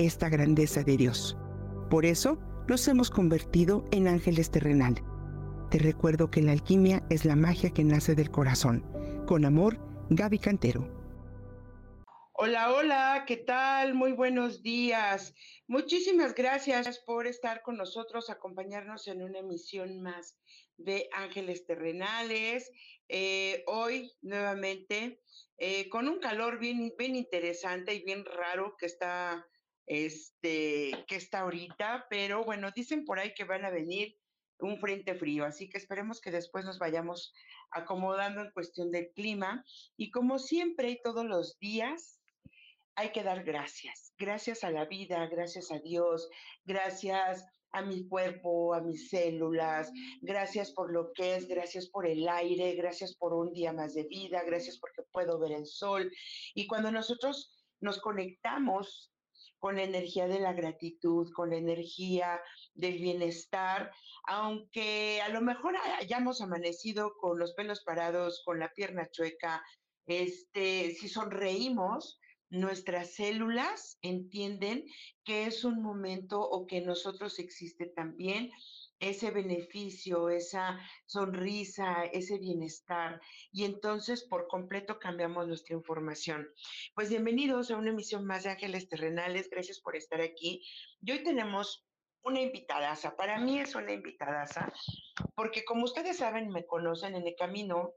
esta grandeza de Dios. Por eso nos hemos convertido en ángeles terrenales. Te recuerdo que la alquimia es la magia que nace del corazón. Con amor, Gaby Cantero. Hola, hola, ¿qué tal? Muy buenos días. Muchísimas gracias por estar con nosotros, acompañarnos en una emisión más de Ángeles Terrenales. Eh, hoy nuevamente eh, con un calor bien, bien interesante y bien raro que está, este, que está ahorita, pero bueno, dicen por ahí que van a venir un frente frío, así que esperemos que después nos vayamos acomodando en cuestión del clima y como siempre y todos los días hay que dar gracias, gracias a la vida, gracias a Dios, gracias a mi cuerpo, a mis células, gracias por lo que es, gracias por el aire, gracias por un día más de vida, gracias porque puedo ver el sol. Y cuando nosotros nos conectamos con la energía de la gratitud, con la energía del bienestar, aunque a lo mejor hayamos amanecido con los pelos parados, con la pierna chueca, este, si sonreímos, nuestras células entienden que es un momento o que nosotros existe también ese beneficio, esa sonrisa, ese bienestar. Y entonces por completo cambiamos nuestra información. Pues bienvenidos a una emisión más de Ángeles Terrenales. Gracias por estar aquí. Y hoy tenemos una invitadaza. Para mí es una invitadaza porque como ustedes saben, me conocen en el camino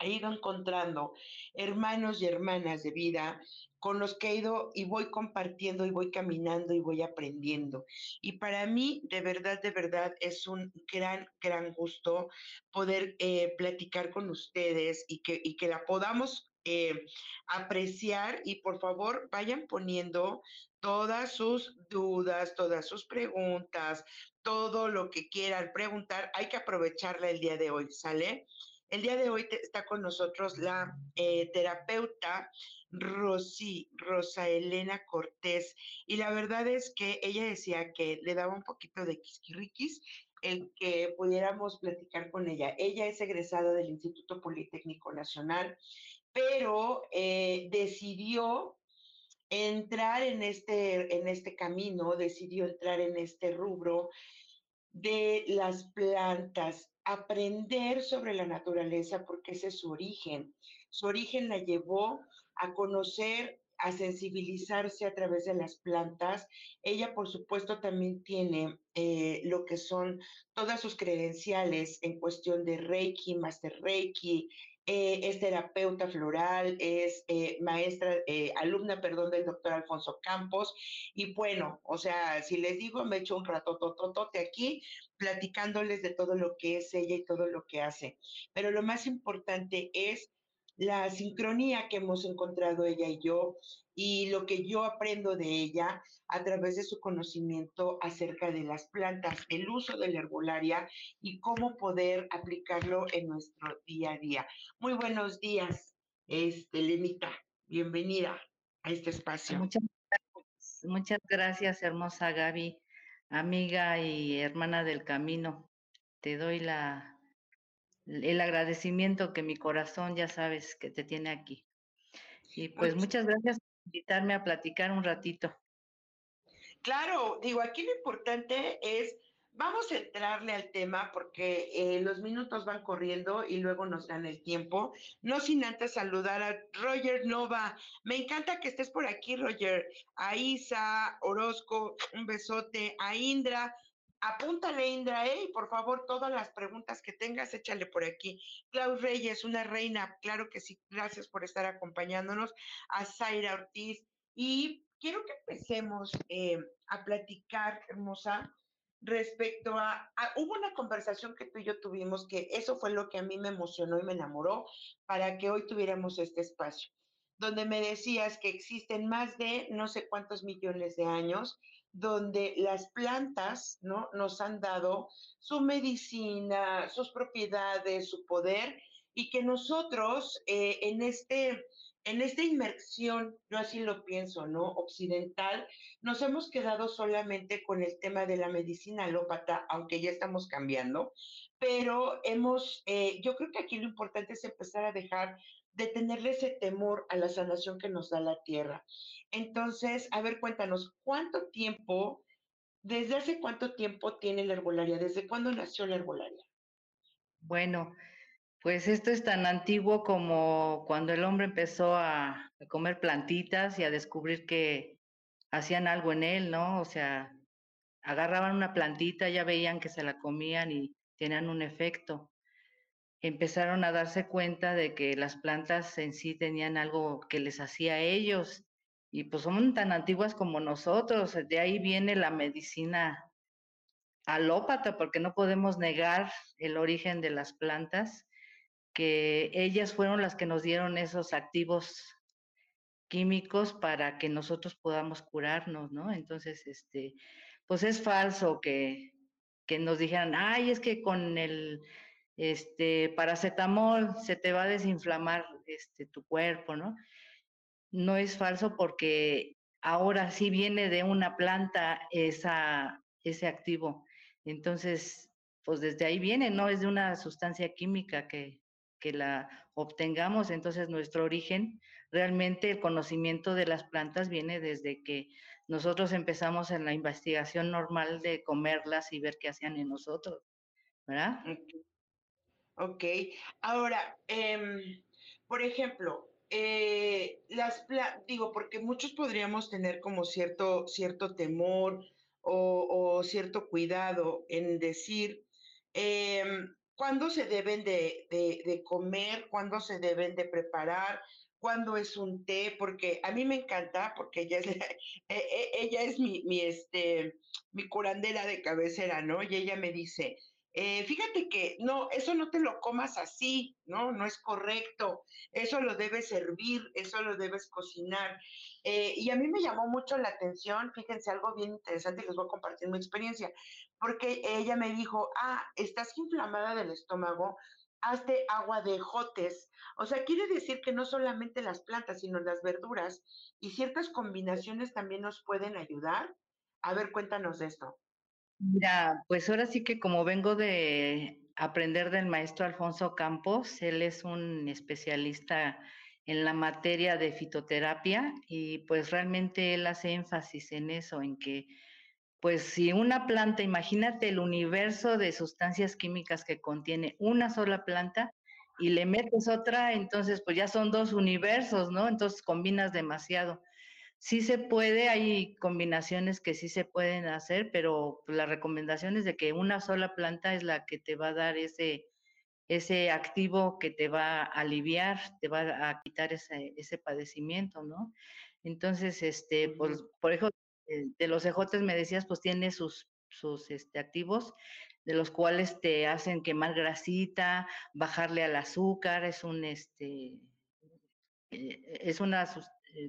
he ido encontrando hermanos y hermanas de vida con los que he ido y voy compartiendo y voy caminando y voy aprendiendo. Y para mí, de verdad, de verdad, es un gran, gran gusto poder eh, platicar con ustedes y que, y que la podamos eh, apreciar y por favor vayan poniendo todas sus dudas, todas sus preguntas, todo lo que quieran preguntar. Hay que aprovecharla el día de hoy, ¿sale? El día de hoy está con nosotros la eh, terapeuta Rosy, Rosa Elena Cortés, y la verdad es que ella decía que le daba un poquito de quisquirriquis el que pudiéramos platicar con ella. Ella es egresada del Instituto Politécnico Nacional, pero eh, decidió entrar en este, en este camino, decidió entrar en este rubro de las plantas aprender sobre la naturaleza porque ese es su origen. Su origen la llevó a conocer, a sensibilizarse a través de las plantas. Ella, por supuesto, también tiene eh, lo que son todas sus credenciales en cuestión de Reiki, Master Reiki, eh, es terapeuta floral, es eh, maestra, eh, alumna, perdón, del doctor Alfonso Campos. Y bueno, o sea, si les digo, me echo un rato tototote aquí platicándoles de todo lo que es ella y todo lo que hace. Pero lo más importante es la sincronía que hemos encontrado ella y yo y lo que yo aprendo de ella a través de su conocimiento acerca de las plantas, el uso de la herbolaria y cómo poder aplicarlo en nuestro día a día. Muy buenos días, este, Lenita. Bienvenida a este espacio. Muchas gracias, muchas gracias hermosa Gaby, amiga y hermana del camino. Te doy la el agradecimiento que mi corazón ya sabes que te tiene aquí. Y pues muchas gracias por invitarme a platicar un ratito. Claro, digo, aquí lo importante es, vamos a entrarle al tema porque eh, los minutos van corriendo y luego nos dan el tiempo. No sin antes saludar a Roger Nova. Me encanta que estés por aquí, Roger. A Isa, Orozco, un besote. A Indra, Apúntale, Indra, ¿eh? Por favor, todas las preguntas que tengas, échale por aquí. Klaus Reyes, una reina, claro que sí, gracias por estar acompañándonos. A Zaira Ortiz. Y quiero que empecemos eh, a platicar, hermosa, respecto a, hubo una conversación que tú y yo tuvimos que eso fue lo que a mí me emocionó y me enamoró para que hoy tuviéramos este espacio. donde me decías que existen más de no sé cuántos millones de años, donde las plantas ¿no? nos han dado su medicina, sus propiedades, su poder, y que nosotros eh, en este en esta inmersión, yo así lo pienso, ¿no? Occidental, nos hemos quedado solamente con el tema de la medicina alópata, aunque ya estamos cambiando, pero hemos, eh, yo creo que aquí lo importante es empezar a dejar de tenerle ese temor a la sanación que nos da la tierra. Entonces, a ver, cuéntanos, ¿cuánto tiempo, desde hace cuánto tiempo tiene la herbolaria? ¿Desde cuándo nació la herbolaria? Bueno, pues esto es tan antiguo como cuando el hombre empezó a, comer plantitas y a descubrir que hacían algo en él, ¿no? O sea, agarraban una plantita, ya veían que se la comían y tenían un efecto. Empezaron a darse cuenta de que las plantas en sí tenían algo que les hacía a ellos y pues son tan antiguas como nosotros. De ahí viene la medicina alópata, porque no podemos negar el origen de las plantas que ellas fueron las que nos dieron esos activos químicos para que nosotros podamos curarnos, ¿no? Entonces, este, pues es falso que, que nos dijeran, ay, es que con el este paracetamol se te va a desinflamar este, tu cuerpo, ¿no? No es falso porque ahora sí viene de una planta esa, ese activo. Entonces, pues desde ahí viene, no es de una sustancia química que, que la obtengamos. Entonces, nuestro origen, realmente el conocimiento de las plantas viene desde que nosotros empezamos en la investigación normal de comerlas y ver qué hacían en nosotros, ¿verdad? Ok. Ahora, em, por ejemplo, eh, las digo, porque muchos podríamos tener como cierto, cierto temor o, cierto cuidado en decir, eh, cuándo se deben de, comer, cuándo se deben de preparar, cuándo es un té, porque a mí me encanta, porque ella es, e, e, ella es mi, mi, este, mi curandera de cabecera, ¿no? Y ella me dice, eh, fíjate que no, eso no te lo comas así, ¿no? No es correcto. Eso lo debes servir, eso lo debes cocinar. Eh, y a mí me llamó mucho la atención, fíjense, algo bien interesante, les voy a compartir mi experiencia, porque ella me dijo, ah, estás inflamada del estómago, hazte agua de jotes. O sea, quiere decir que no solamente las plantas, sino las verduras y ciertas combinaciones también nos pueden ayudar. A ver, cuéntanos de esto. Mira, pues ahora sí que como vengo de aprender del maestro Alfonso Campos, él es un especialista en la materia de fitoterapia y pues realmente él hace énfasis en eso, en que pues si una planta, imagínate el universo de sustancias químicas que contiene una sola planta y le metes otra, entonces pues ya son dos universos, ¿no? Entonces combinas demasiado sí se puede, hay combinaciones que sí se pueden hacer, pero la recomendación es de que una sola planta es la que te va a dar ese, ese activo que te va a aliviar, te va a quitar ese, ese padecimiento, ¿no? Entonces, este, pues, por ejemplo, eh, de los ejotes me decías, pues tiene sus, sus este, activos, de los cuales te hacen quemar grasita, bajarle al azúcar, es un, este, eh, es una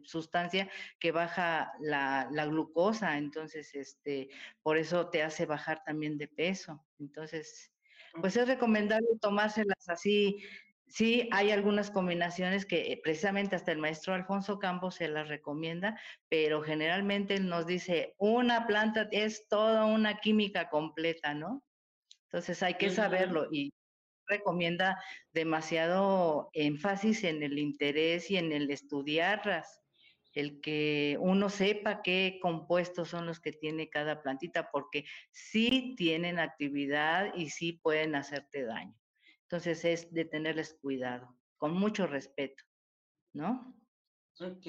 sustancia que baja la, glucosa, entonces, este, por eso te hace bajar también de peso. Entonces, pues es recomendable tomárselas así. Sí, hay algunas combinaciones que eh, precisamente hasta el maestro Alfonso Campos se las recomienda, pero generalmente nos dice, una planta es toda una química completa, ¿no? Entonces hay que saberlo y recomienda demasiado énfasis en el interés y en el estudiarlas, el que uno sepa qué compuestos son los que tiene cada plantita, porque sí tienen actividad y sí pueden hacerte daño. Entonces es de tenerles cuidado, con mucho respeto, ¿no? Ok.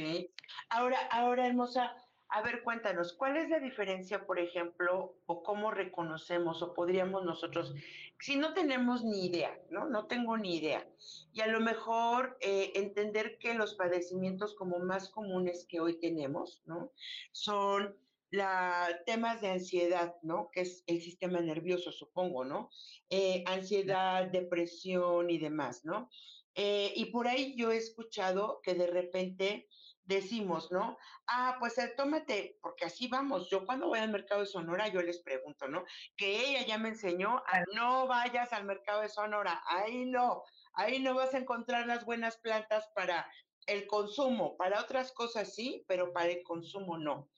Ahora, ahora, hermosa, a ver, cuéntanos, ¿cuál es la diferencia, por ejemplo, o cómo reconocemos o podríamos nosotros, si no tenemos ni idea, ¿no? No tengo ni idea. Y a lo mejor eh, entender que los padecimientos como más comunes que hoy tenemos, ¿no? Son la, temas de ansiedad, ¿no? Que es el sistema nervioso, supongo, ¿no? Eh, ansiedad, depresión y demás, ¿no? Eh, y por ahí yo he escuchado que de repente decimos, ¿no? Ah, pues el tómate, porque así vamos. Yo cuando voy al mercado de Sonora, yo les pregunto, ¿no? Que ella ya me enseñó a no vayas al mercado de Sonora, ahí no, ahí no vas a encontrar las buenas plantas para el consumo, para otras cosas sí, pero para el consumo no.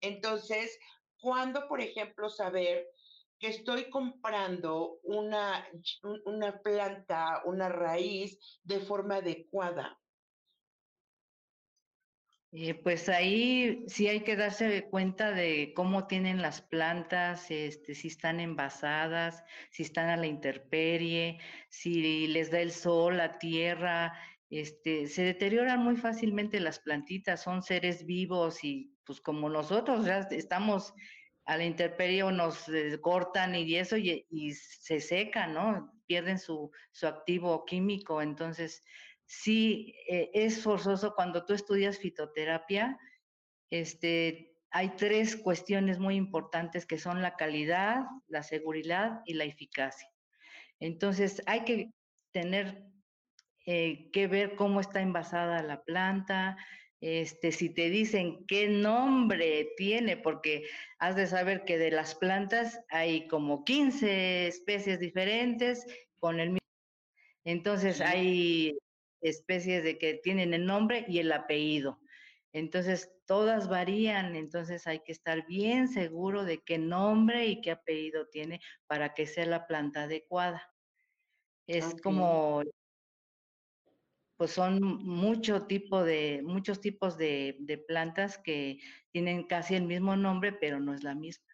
Entonces, ¿cuándo, por ejemplo, saber que estoy comprando una, una planta, una raíz de forma adecuada? Eh, pues ahí sí hay que darse cuenta de cómo tienen las plantas, este, si están envasadas, si están a la intemperie, si les da el sol, la tierra, este, se deterioran muy fácilmente las plantitas, son seres vivos y pues como nosotros ya estamos a la intemperie o nos cortan y eso y, y, se secan, ¿no? Pierden su, su activo químico, entonces sí eh, es forzoso cuando tú estudias fitoterapia, este, hay tres cuestiones muy importantes que son la calidad, la seguridad y la eficacia. Entonces hay que tener eh, que ver cómo está envasada la planta, este, si te dicen qué nombre tiene, porque has de saber que de las plantas hay como 15 especies diferentes con el mismo. Entonces hay especies de que tienen el nombre y el apellido. Entonces, todas varían, entonces hay que estar bien seguro de qué nombre y qué apellido tiene para que sea la planta adecuada. Es como, pues son mucho tipo de, muchos tipos de, de, plantas que tienen casi el mismo nombre, pero no es la misma.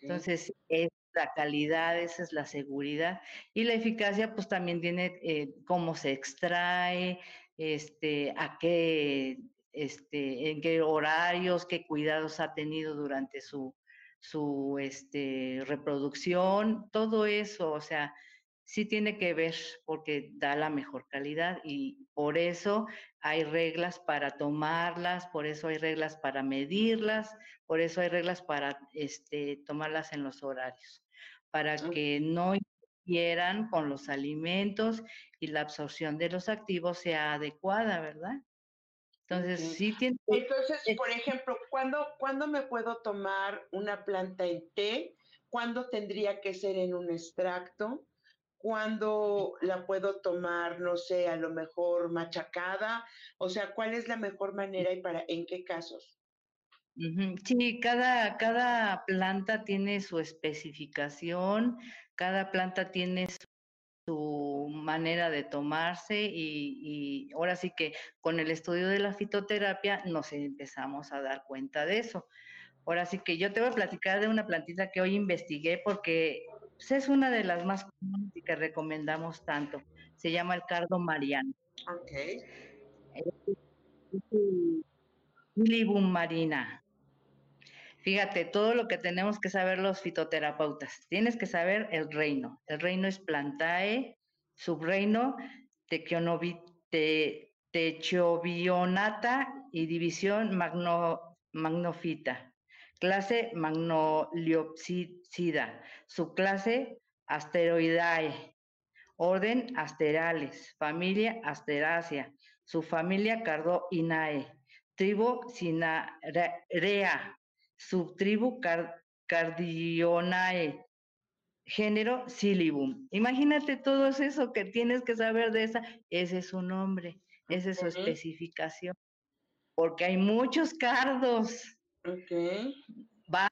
Entonces, es la calidad, esa es la seguridad. Y la eficacia, pues también tiene eh, cómo se extrae, este, a qué, este, en qué horarios, qué cuidados ha tenido durante su, su este, reproducción, todo eso, o sea, sí tiene que ver porque da la mejor calidad y por eso hay reglas para tomarlas, por eso hay reglas para medirlas, por eso hay reglas para este, tomarlas en los horarios, para que no interfieran con los alimentos y la absorción de los activos sea adecuada, ¿verdad? Entonces, sí tiene... Entonces, por ejemplo, ¿cuándo, ¿cuándo me puedo tomar una planta en té? ¿Cuándo tendría que ser en un extracto? Cuándo la puedo tomar, no sé, a lo mejor machacada, o sea, cuál es la mejor manera y para en qué casos. Sí, cada, cada planta tiene su especificación, cada planta tiene su, manera de tomarse y, y, ahora sí que con el estudio de la fitoterapia nos empezamos a dar cuenta de eso. Ahora sí que yo te voy a platicar de una plantita que hoy investigué porque pues, es una de las más comunes y que recomendamos tanto. Se llama el cardo mariano. Ok. Libum marina. Fíjate, todo lo que tenemos que saber los fitoterapeutas. Tienes que saber el reino. El reino es plantae, subreino, techovionata y división magno, magnofita. Clase Magnoliopsida. Subclase Asteroidae. Orden Asterales. Familia Asterácea. Subfamilia Cardoinae. Tribu Sinarea. Subtribu Cardionae. Género Silibum. Imagínate todo eso que tienes que saber de esa. Ese es su nombre. Esa es su especificación. Porque hay muchos cardos. Ok. Va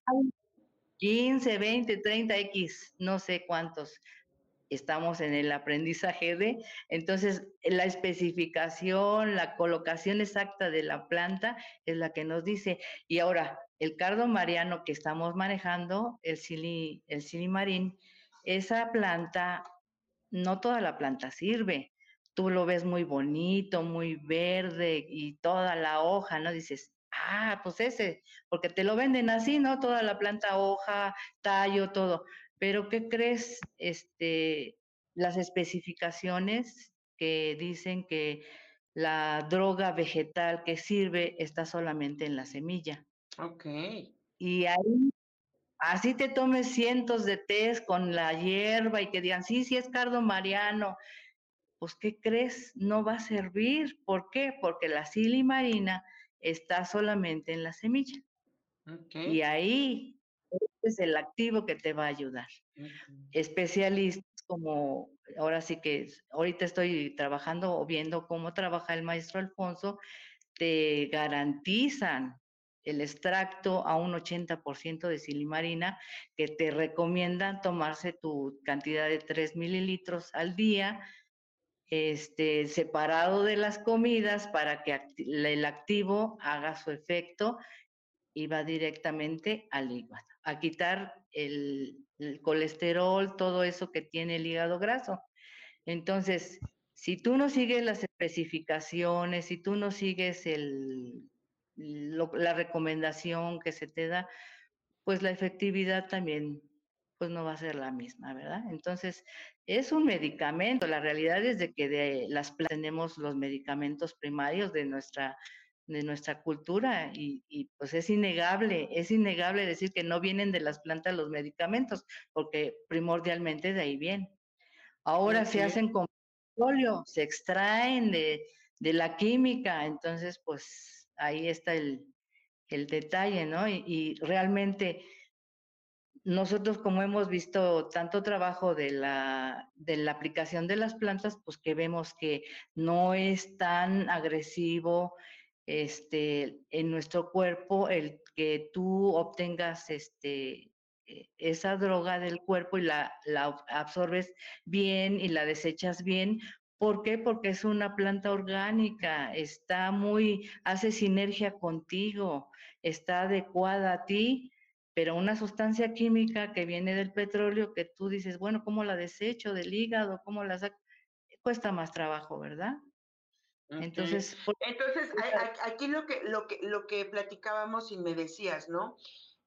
15, 20, 30 X, no sé cuántos. Estamos en el aprendizaje de, entonces la especificación, la colocación exacta de la planta es la que nos dice. Y ahora, el cardo mariano que estamos manejando, el, sili, el esa planta, no toda la planta sirve. Tú lo ves muy bonito, muy verde y toda la hoja, ¿no? Dices, ah, pues ese, porque te lo venden así, ¿no? Toda la planta, hoja, tallo, todo. Pero ¿qué crees? Este, las especificaciones que dicen que la droga vegetal que sirve está solamente en la semilla. Ok. Y ahí, así te tomes cientos de tés con la hierba y que digan, sí, sí es cardo mariano. pues ¿qué crees? No va a servir. ¿Por qué? Porque la silimarina está solamente en la semilla. Y ahí es el activo que te va a ayudar. Especialistas como, ahora sí que ahorita estoy trabajando o viendo cómo trabaja el maestro Alfonso, te garantizan el extracto a un 80% de silimarina que te recomiendan tomarse tu cantidad de 3 mililitros al día, este, separado de las comidas para que el activo haga su efecto y va directamente al hígado, a quitar el, colesterol, todo eso que tiene el hígado graso. Entonces, si tú no sigues las especificaciones, si tú no sigues el, la recomendación que se te da, pues la efectividad también pues no va a ser la misma, ¿verdad? Entonces, es un medicamento. La realidad es de que de las tenemos los medicamentos primarios de nuestra de nuestra cultura y, pues es innegable, es innegable decir que no vienen de las plantas los medicamentos, porque primordialmente de ahí vienen. Ahora se hacen con petróleo, se extraen de, de la química, entonces pues ahí está el, detalle, ¿no? Y, realmente nosotros como hemos visto tanto trabajo de la, de la aplicación de las plantas, pues que vemos que no es tan agresivo este, en nuestro cuerpo el que tú obtengas este, e, esa droga del cuerpo y la, la absorbes bien y la desechas bien, ¿Por qué? Porque es una planta orgánica, está muy, hace sinergia contigo, está adecuada a ti, pero una sustancia química que viene del petróleo que tú dices, bueno, ¿cómo la desecho del hígado? ¿Cómo la saco? Cuesta más trabajo, ¿verdad? Entonces, Entonces, aquí lo que, lo que, lo que platicábamos y me decías, ¿no?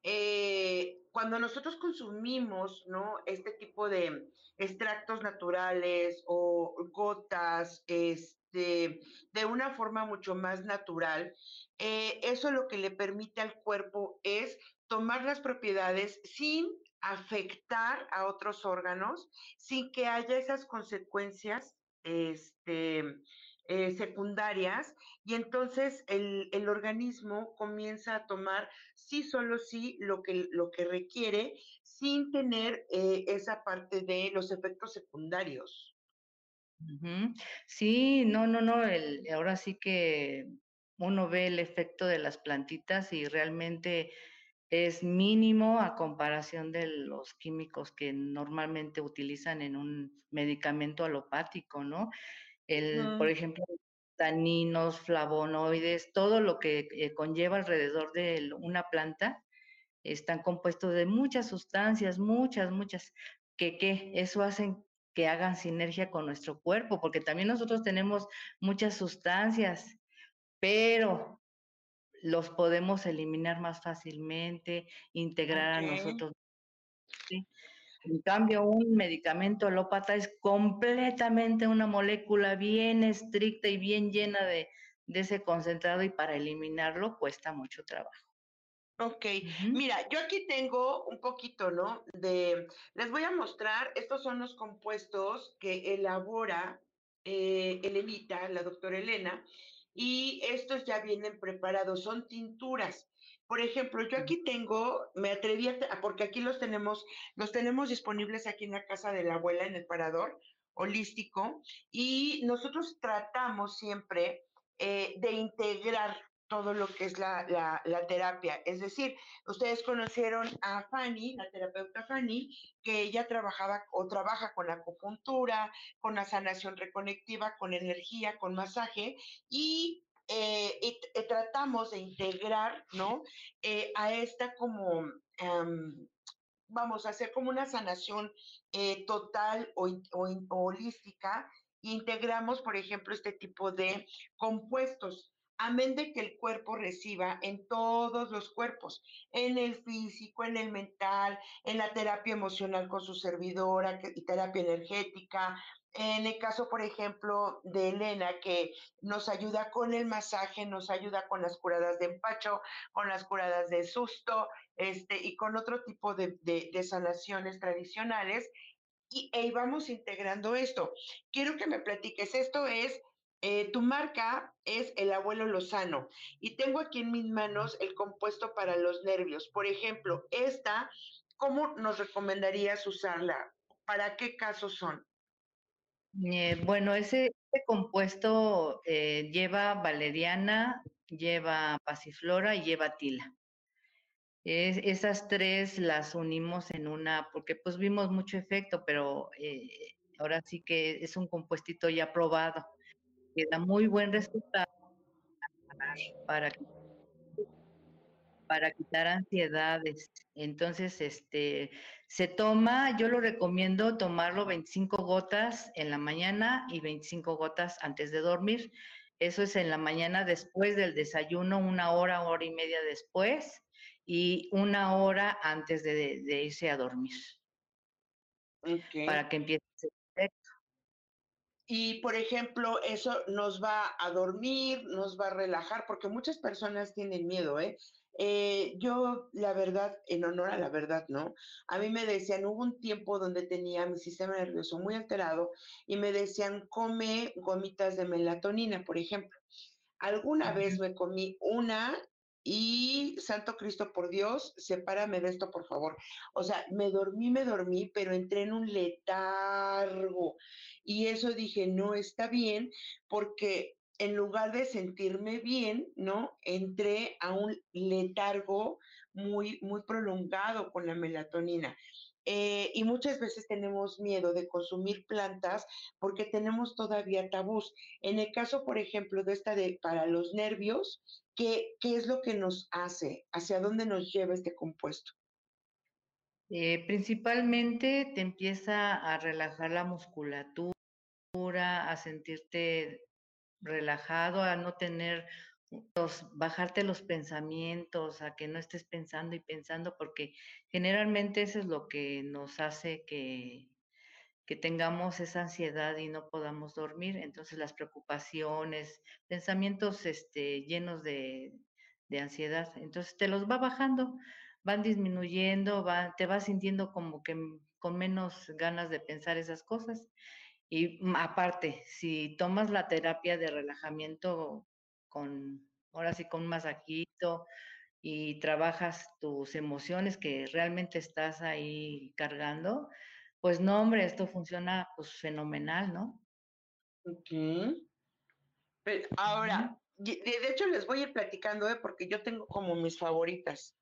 Eh, cuando nosotros consumimos, ¿no? Este tipo de, extractos naturales o gotas, este, de una forma mucho más natural, eh, eso lo que le permite al cuerpo es tomar las propiedades sin afectar a otros órganos, sin que haya esas consecuencias este, eh, secundarias y entonces el, organismo comienza a tomar sí solo sí lo que, lo que requiere sin tener eh, esa parte de los efectos secundarios. Sí, no, no, no, ahora sí que uno ve el efecto de las plantitas y realmente es mínimo a comparación de los químicos que normalmente utilizan en un medicamento alopático, ¿no? El, Por ejemplo, taninos, flavonoides, todo lo que eh, conlleva alrededor de una planta, están compuestos de muchas sustancias, muchas, muchas, que, que eso hacen que hagan sinergia con nuestro cuerpo, porque también nosotros tenemos muchas sustancias, pero los podemos eliminar más fácilmente, integrar a nosotros. En cambio, un medicamento alópata es completamente una molécula bien estricta y bien llena de, de ese concentrado y para eliminarlo cuesta mucho trabajo. Ok, mira, yo aquí tengo un poquito, ¿no? De, les voy a mostrar, estos son los compuestos que elabora eh, Elenita, la doctora Elena, y estos ya vienen preparados, son tinturas. Por ejemplo, yo aquí tengo, me atreví a, porque aquí los tenemos, los tenemos disponibles aquí en la casa de la abuela, en el parador holístico, y nosotros tratamos siempre eh, de integrar todo lo que es la, la, terapia. Es decir, ustedes conocieron a Fanny, la terapeuta Fanny, que ella trabajaba o trabaja con acupuntura, con la sanación reconectiva, con energía, con masaje y, eh, tratamos de integrar, ¿no? Eh, a esta como, em, vamos a hacer como una sanación eh, total o, o, holística. Integramos, por ejemplo, este tipo de compuestos amén de que el cuerpo reciba en todos los cuerpos, en el físico, en el mental, en la terapia emocional con su servidora y terapia energética. En el caso, por ejemplo, de Elena, que nos ayuda con el masaje, nos ayuda con las curadas de empacho, con las curadas de susto, este, y con otro tipo de, de sanaciones tradicionales, y e vamos integrando esto. Quiero que me platiques, esto es, eh, tu marca es el abuelo Lozano y tengo aquí en mis manos el compuesto para los nervios. Por ejemplo, esta, ¿cómo nos recomendarías usarla? ¿Para qué casos son? Eh, bueno, ese, compuesto eh, lleva valeriana, lleva pasiflora y lleva tila. esas tres las unimos en una, porque pues vimos mucho efecto, pero eh, ahora sí que es un compuestito ya probado, que da muy buen resultado para, para quitar ansiedades. Entonces, este, se toma, yo lo recomiendo tomarlo 25 gotas en la mañana y 25 gotas antes de dormir. Eso es en la mañana después del desayuno, una hora, hora y media después y una hora antes de, irse a dormir. Para que empiece. Y, por ejemplo, eso nos va a dormir, nos va a relajar, porque muchas personas tienen miedo, ¿eh? Eh, yo, la verdad, en honor a la verdad, ¿no? A mí me decían, hubo un tiempo donde tenía mi sistema nervioso muy alterado y me decían, come gomitas de melatonina, por ejemplo. Alguna vez me comí una y Santo Cristo, por Dios, sepárame de esto, por favor. O sea, me dormí, me dormí, pero entré en un letargo. Y eso dije, no está bien, porque en lugar de sentirme bien, ¿no? Entré a un letargo muy, muy prolongado con la melatonina. Eh, y muchas veces tenemos miedo de consumir plantas porque tenemos todavía tabús. En el caso, por ejemplo, de esta de para los nervios, ¿qué, qué es lo que nos hace? ¿Hacia dónde nos lleva este compuesto? Eh, principalmente te empieza a relajar la musculatura, a sentirte relajado, a no tener los, bajarte los pensamientos, a que no estés pensando y pensando, porque generalmente eso es lo que nos hace que, que tengamos esa ansiedad y no podamos dormir. Entonces las preocupaciones, pensamientos este, llenos de, de ansiedad, entonces te los va bajando, van disminuyendo, va, te vas sintiendo como que con menos ganas de pensar esas cosas y mm, aparte, si tomas la terapia de relajamiento con, ahora sí, con un masajito y trabajas tus emociones que realmente estás ahí cargando, pues no, hombre, esto funciona pues fenomenal, ¿no? Ok. ahora, de, hecho les voy a ir platicando, ¿eh? porque yo tengo como mis favoritas.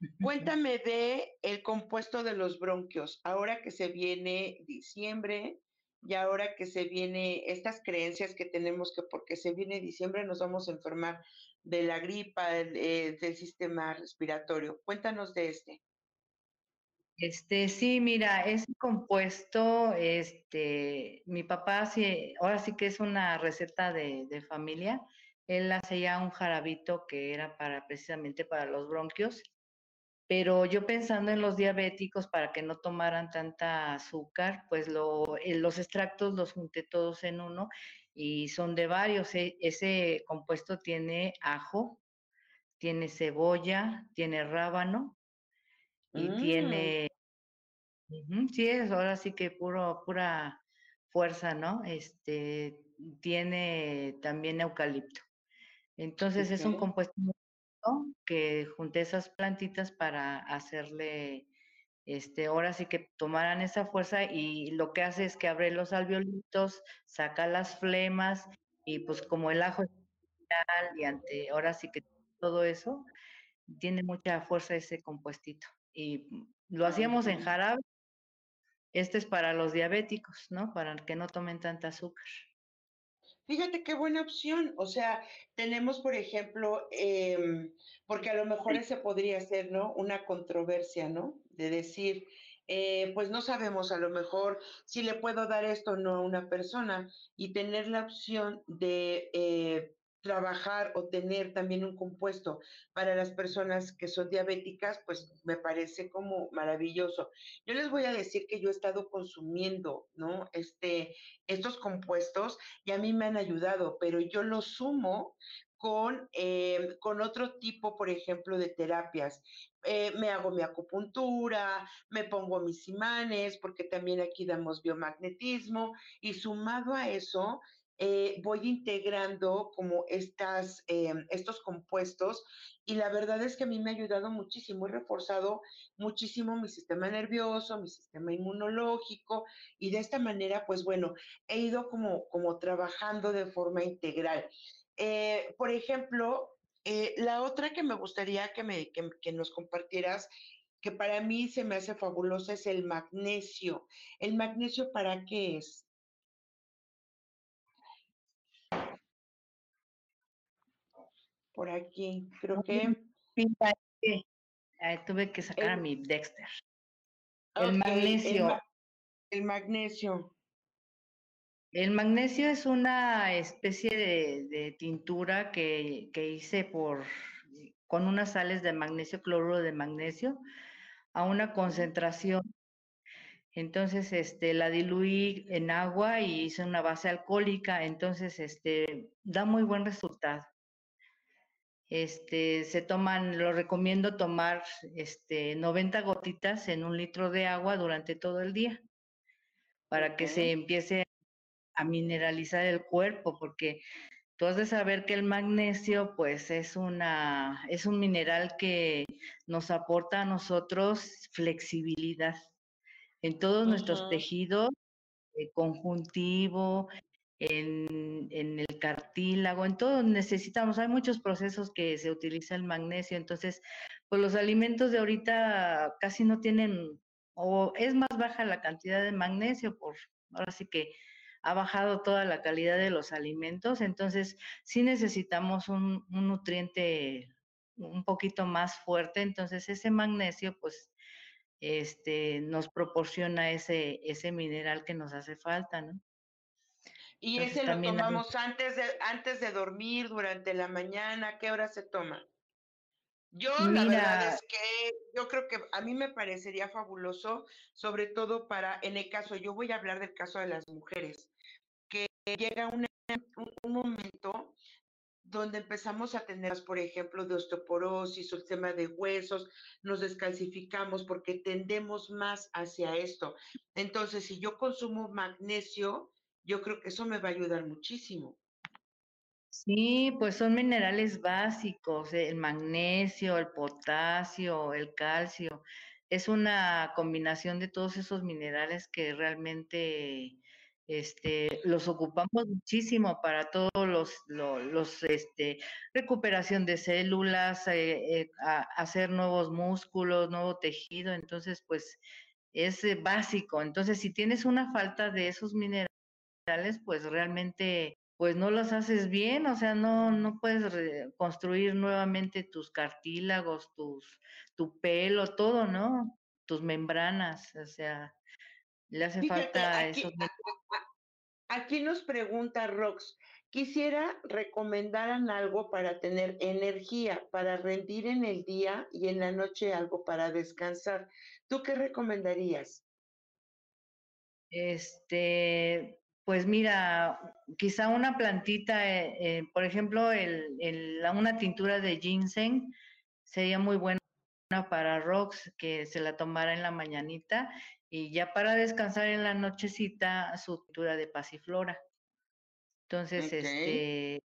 Cuéntame de el compuesto de los bronquios. Ahora que se viene diciembre y ahora que se viene estas creencias que tenemos que porque se viene diciembre nos vamos a enfermar de la gripa, eh, del sistema respiratorio. Cuéntanos de este. Este, sí, mira, es compuesto, este, mi papá, sí, ahora sí que es una receta de, de familia. Él hace ya un jarabito que era para precisamente para los bronquios pero yo pensando en los diabéticos para que no tomaran tanta azúcar, pues eh, los extractos los junté todos en uno y son de varios. E, ese compuesto tiene ajo, tiene cebolla, tiene rábano y mm. tiene, sí, es ahora sí que puro, pura fuerza, ¿no? Este, tiene también eucalipto. Entonces es un compuesto que junté esas plantitas para hacerle, este, ahora sí que tomaran esa fuerza y lo que hace es que abre los alveolitos, saca las flemas y pues como el ajo es y ante, ahora sí que todo eso, tiene mucha fuerza ese compuestito. Y lo hacíamos en jarabe. Este es para los diabéticos, ¿no? Para que no tomen tanta azúcar. Fíjate qué buena opción. O sea, tenemos, por ejemplo, em, porque a lo mejor ese podría ser, ¿no? Una controversia, ¿no? De decir, eh, pues no sabemos a lo mejor si le puedo dar esto o no a una persona y tener la opción de eh, trabajar o tener también un compuesto para las personas que son diabéticas, pues me parece como maravilloso. Yo les voy a decir que yo he estado consumiendo, ¿no? Este, estos compuestos y a mí me han ayudado, pero yo los sumo con, eh, con otro tipo, por ejemplo, de terapias. Eh, me hago mi acupuntura, me pongo mis imanes, porque también aquí damos biomagnetismo, y sumado a eso, eh, voy integrando como estas, estos compuestos y la verdad es que a mí me ha ayudado muchísimo, he reforzado muchísimo mi sistema nervioso, mi sistema inmunológico y de esta manera, pues bueno, he ido como, como trabajando de forma integral. Eh, por ejemplo, eh, la otra que me gustaría que, me, que, nos compartieras, que para mí se me hace fabulosa, es el magnesio. ¿El magnesio para qué es? Por aquí, creo que... tuve que sacar a mi Dexter. El magnesio. el magnesio. El magnesio es una especie de, tintura que, hice por, con unas sales de magnesio, cloruro de magnesio, a una concentración. Entonces, este, la diluí en agua y hice una base alcohólica. Entonces, este, da muy buen resultado. Este, se toman, lo recomiendo tomar, este, 90 gotitas en un litro de agua durante todo el día para que se empiece a mineralizar el cuerpo, porque tú has de saber que el magnesio, pues, es una, es un mineral que nos aporta a nosotros flexibilidad. En todos nuestros tejidos, eh, conjuntivo, en, en, el cartílago, en todo necesitamos, hay muchos procesos que se utiliza el magnesio, entonces, pues los alimentos de ahorita casi no tienen, o es más baja la cantidad de magnesio, por ahora sí que ha bajado toda la calidad de los alimentos, entonces sí necesitamos un, nutriente un poquito más fuerte, entonces ese magnesio pues este, nos proporciona ese, ese mineral que nos hace falta, ¿no? Y ese lo tomamos antes, de, antes de dormir, durante la mañana, ¿qué hora se toma? Yo la verdad es que yo creo que a mí me parecería fabuloso, sobre todo para, en el caso, yo voy a hablar del caso de las mujeres, que llega un, un momento donde empezamos a tener, por ejemplo, de osteoporosis o el tema de huesos, nos descalcificamos porque tendemos más hacia esto. Entonces, si yo consumo magnesio, yo creo que eso me va a ayudar muchísimo. Sí, pues son minerales básicos, eh, el magnesio, el potasio, el calcio. Es una combinación de todos esos minerales que realmente este, los ocupamos muchísimo para todos los, los, este, recuperación de células, eh, eh, hacer nuevos músculos, nuevo tejido. Entonces, pues es básico. Entonces, si tienes una falta de esos minerales, pues realmente pues no los haces bien, o sea, no, no puedes construir nuevamente tus cartílagos, tus, tu pelo, todo, ¿no? Tus membranas, o sea, le hace falta aquí, Aquí nos pregunta Rox, quisiera recomendaran algo para tener energía, para rendir en el día y en la noche algo para descansar. ¿Tú qué recomendarías? Este, pues mira, quizá una plantita, eh, eh, por ejemplo, el, una tintura de ginseng sería muy buena para Rox, que se la tomara en la mañanita y ya para descansar en la nochecita su tintura de pasiflora. Entonces, este,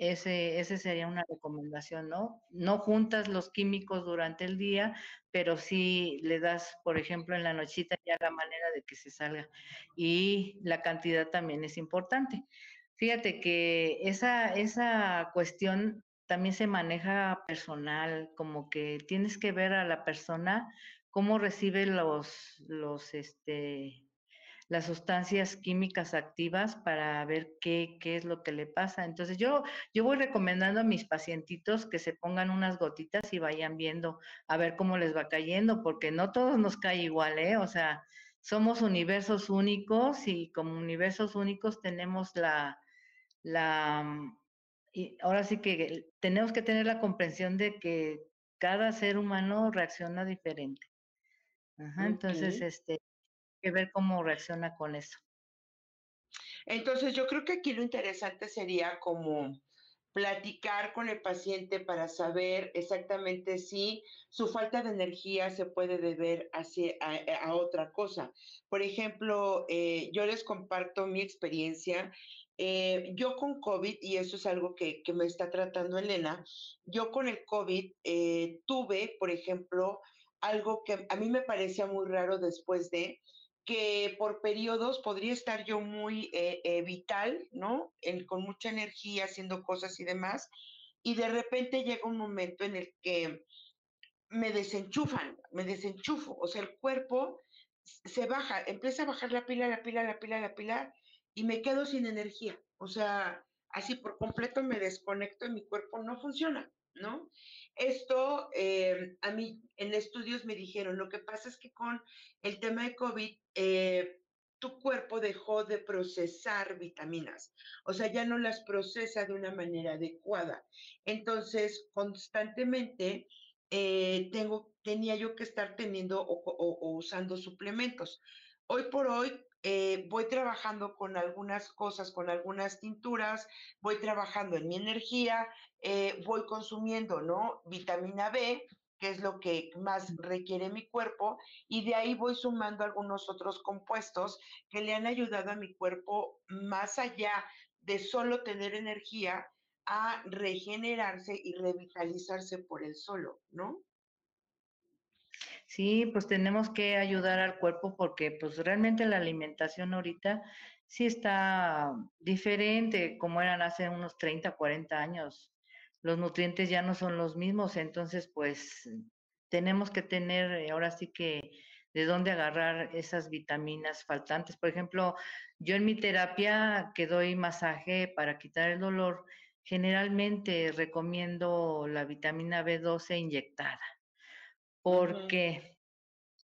ese, ese sería una recomendación, ¿no? No juntas los químicos durante el día, pero sí le das, por ejemplo, en la nochita ya la manera de que se salga. Y la cantidad también es importante. Fíjate que esa, esa cuestión también se maneja personal, como que tienes que ver a la persona cómo recibe los, los, este, las sustancias químicas activas para ver qué, qué, es lo que le pasa. Entonces yo, yo voy recomendando a mis pacientitos que se pongan unas gotitas y vayan viendo a ver cómo les va cayendo, porque no todos nos cae igual, ¿eh? O sea, somos universos únicos y como universos únicos tenemos la, la, mm, y ahora sí que tenemos que tener la comprensión de que cada ser humano reacciona diferente. Ajá, Entonces, este, que ver cómo reacciona con eso. Entonces, yo creo que aquí lo interesante sería como platicar con el paciente para saber exactamente si su falta de energía se puede deber hacia, a, otra cosa. Por ejemplo, eh, yo les comparto mi experiencia. Eh, yo con COVID, y eso es algo que, me está tratando Elena, yo con el COVID eh, tuve, por ejemplo, algo que a mí me parecía muy raro después de que por periodos podría estar yo muy eh, eh, vital, ¿no? con mucha energía, haciendo cosas y demás, y de repente llega un momento en el que me desenchufan, me desenchufo, o sea, el cuerpo se baja, empieza a bajar la pila, la pila, la pila, la pila, y me quedo sin energía, o sea, así por completo me desconecto y mi cuerpo no funciona, ¿no? Esto eh, a mí en estudios me dijeron, lo que pasa es que con el tema de COVID, eh, tu cuerpo dejó de procesar vitaminas, o sea, ya no las procesa de una manera adecuada. Entonces, constantemente eh, tengo, tenía yo que estar teniendo o usando suplementos. Hoy por hoy, eh, voy trabajando con algunas cosas, con algunas tinturas, voy trabajando en mi energía, eh, voy consumiendo, ¿no? Vitamina B, que es lo que más requiere mi cuerpo, y de ahí voy sumando algunos otros compuestos que le han ayudado a mi cuerpo más allá de solo tener energía a regenerarse y revitalizarse por el solo, ¿no? Sí, pues tenemos que ayudar al cuerpo porque pues realmente la alimentación ahorita sí está diferente como eran hace unos 30, 40 años. Los nutrientes ya no son los mismos, entonces pues tenemos que tener eh, ahora sí que de dónde agarrar esas vitaminas faltantes. Por ejemplo, yo en mi terapia que doy masaje para quitar el dolor, generalmente recomiendo la vitamina B12 inyectada porque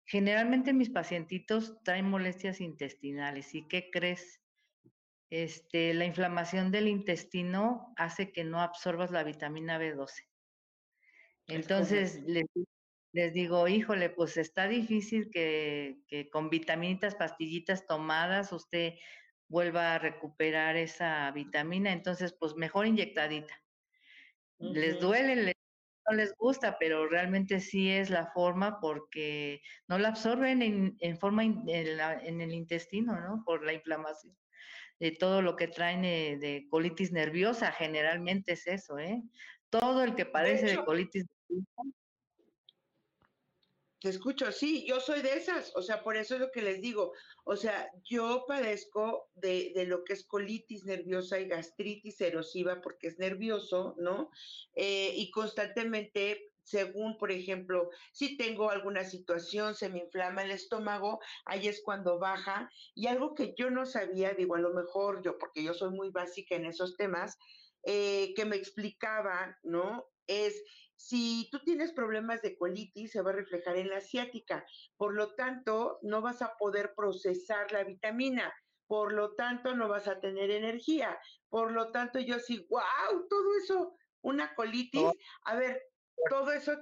generalmente mis pacientitos traen molestias intestinales. ¿Y qué crees? Este, la inflamación del intestino hace que no absorbas la vitamina B12. Entonces les, digo, híjole, pues está difícil que, con vitaminitas, pastillitas tomadas, usted vuelva a recuperar esa vitamina. Entonces, pues mejor inyectadita. Les duele, les no les gusta, pero realmente sí es la forma porque no la absorben en, forma en, el intestino, ¿no? Por la inflamación de todo lo que traen de colitis nerviosa, generalmente es eso, ¿eh? Todo el que padece de, colitis nerviosa escucho, sí, yo soy de esas, o sea, por eso es lo que les digo, o sea, yo padezco de, de lo que es colitis nerviosa y gastritis erosiva porque es nervioso, ¿no? Eh, y constantemente según, por ejemplo, si tengo alguna situación, se me inflama el estómago, ahí es cuando baja. Y algo que yo no sabía, digo, a lo mejor yo, porque yo soy muy básica en esos temas, eh, que me explicaba, ¿no? Es si tú tienes problemas de colitis, se va a reflejar en la asiática. Por lo tanto, no vas a poder procesar la vitamina. Por lo tanto, no vas a tener energía. Por lo tanto, yo sí, wow, todo eso, una colitis. A ver, todo eso,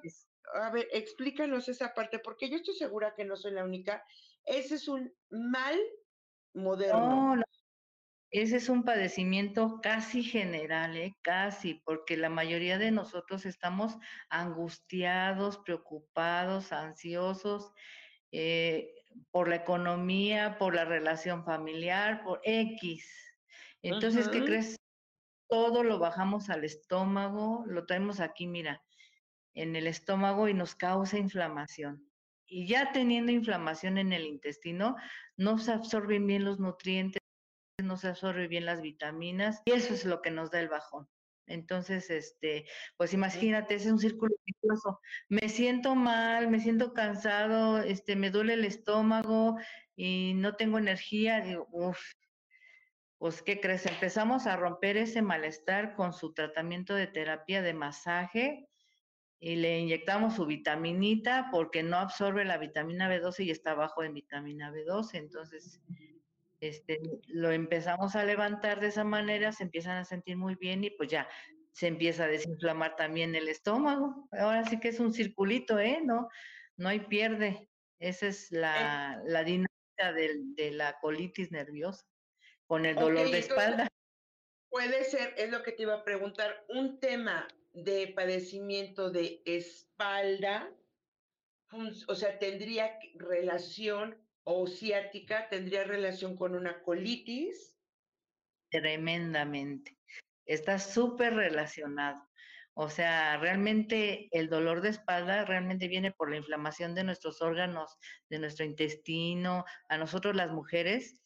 a ver, explícanos esa parte, porque yo estoy segura que no soy la única. Ese es un mal moderno. no, ese es un padecimiento casi general, ¿eh? casi, porque la mayoría de nosotros estamos angustiados, preocupados, ansiosos eh, por la economía, por la relación familiar, por X. Entonces, ¿qué crees? Todo lo bajamos al estómago, lo traemos aquí, mira, en el estómago y nos causa inflamación. Y ya teniendo inflamación en el intestino, no se absorben bien los nutrientes no se absorben bien las vitaminas y eso es lo que nos da el bajón. Entonces, este, pues imagínate, es un círculo vicioso. Me siento mal, me siento cansado, este, me duele el estómago y no tengo energía. Digo, uff, pues, ¿qué crees? Empezamos a romper ese malestar con su tratamiento de terapia de masaje y le inyectamos su vitaminita porque no absorbe la vitamina B12 y está bajo de vitamina B12. Entonces, este, lo empezamos a levantar de esa manera, se empiezan a sentir muy bien y pues ya se empieza a desinflamar también el estómago. Ahora sí que es un circulito, ¿eh? No, no hay pierde. Esa es la, la dinámica de la colitis nerviosa, con el dolor de espalda. Puede ser, es lo que te iba a preguntar, un tema de padecimiento de espalda, o sea, tendría relación o ciática, tendría relación con una colitis. Tremendamente. Está súper relacionado. O sea, realmente el dolor de espalda realmente viene por la inflamación de nuestros órganos, de nuestro intestino. A nosotros las mujeres,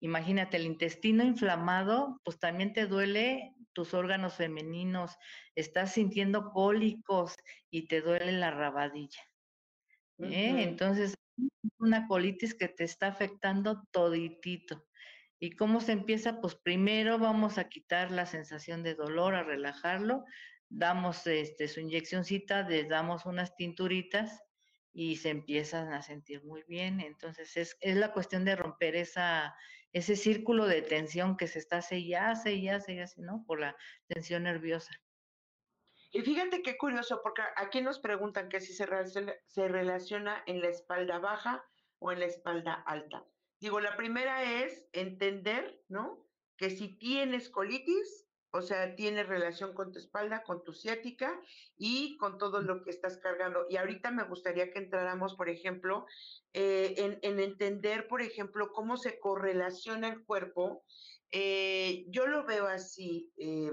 imagínate, el intestino inflamado, pues también te duele tus órganos femeninos, estás sintiendo cólicos y te duele la rabadilla. ¿eh? Entonces, una colitis que te está afectando toditito. ¿Y cómo se empieza? Pues primero vamos a quitar la sensación de dolor, a relajarlo, damos este, su inyeccióncita, les damos unas tinturitas y se empiezan a sentir muy bien. Entonces es, es la cuestión de romper esa, ese círculo de tensión que se está hace ya, hace ¿no? Por la tensión nerviosa. Y fíjate qué curioso, porque aquí nos preguntan que si se, se relaciona en la espalda baja o en la espalda alta. Digo, la primera es entender, ¿no? Que si tienes colitis, o sea, tiene relación con tu espalda, con tu ciática y con todo lo que estás cargando. Y ahorita me gustaría que entráramos, por ejemplo, eh, en, entender, por ejemplo, cómo se correlaciona el cuerpo. Eh, yo lo veo así. Eh,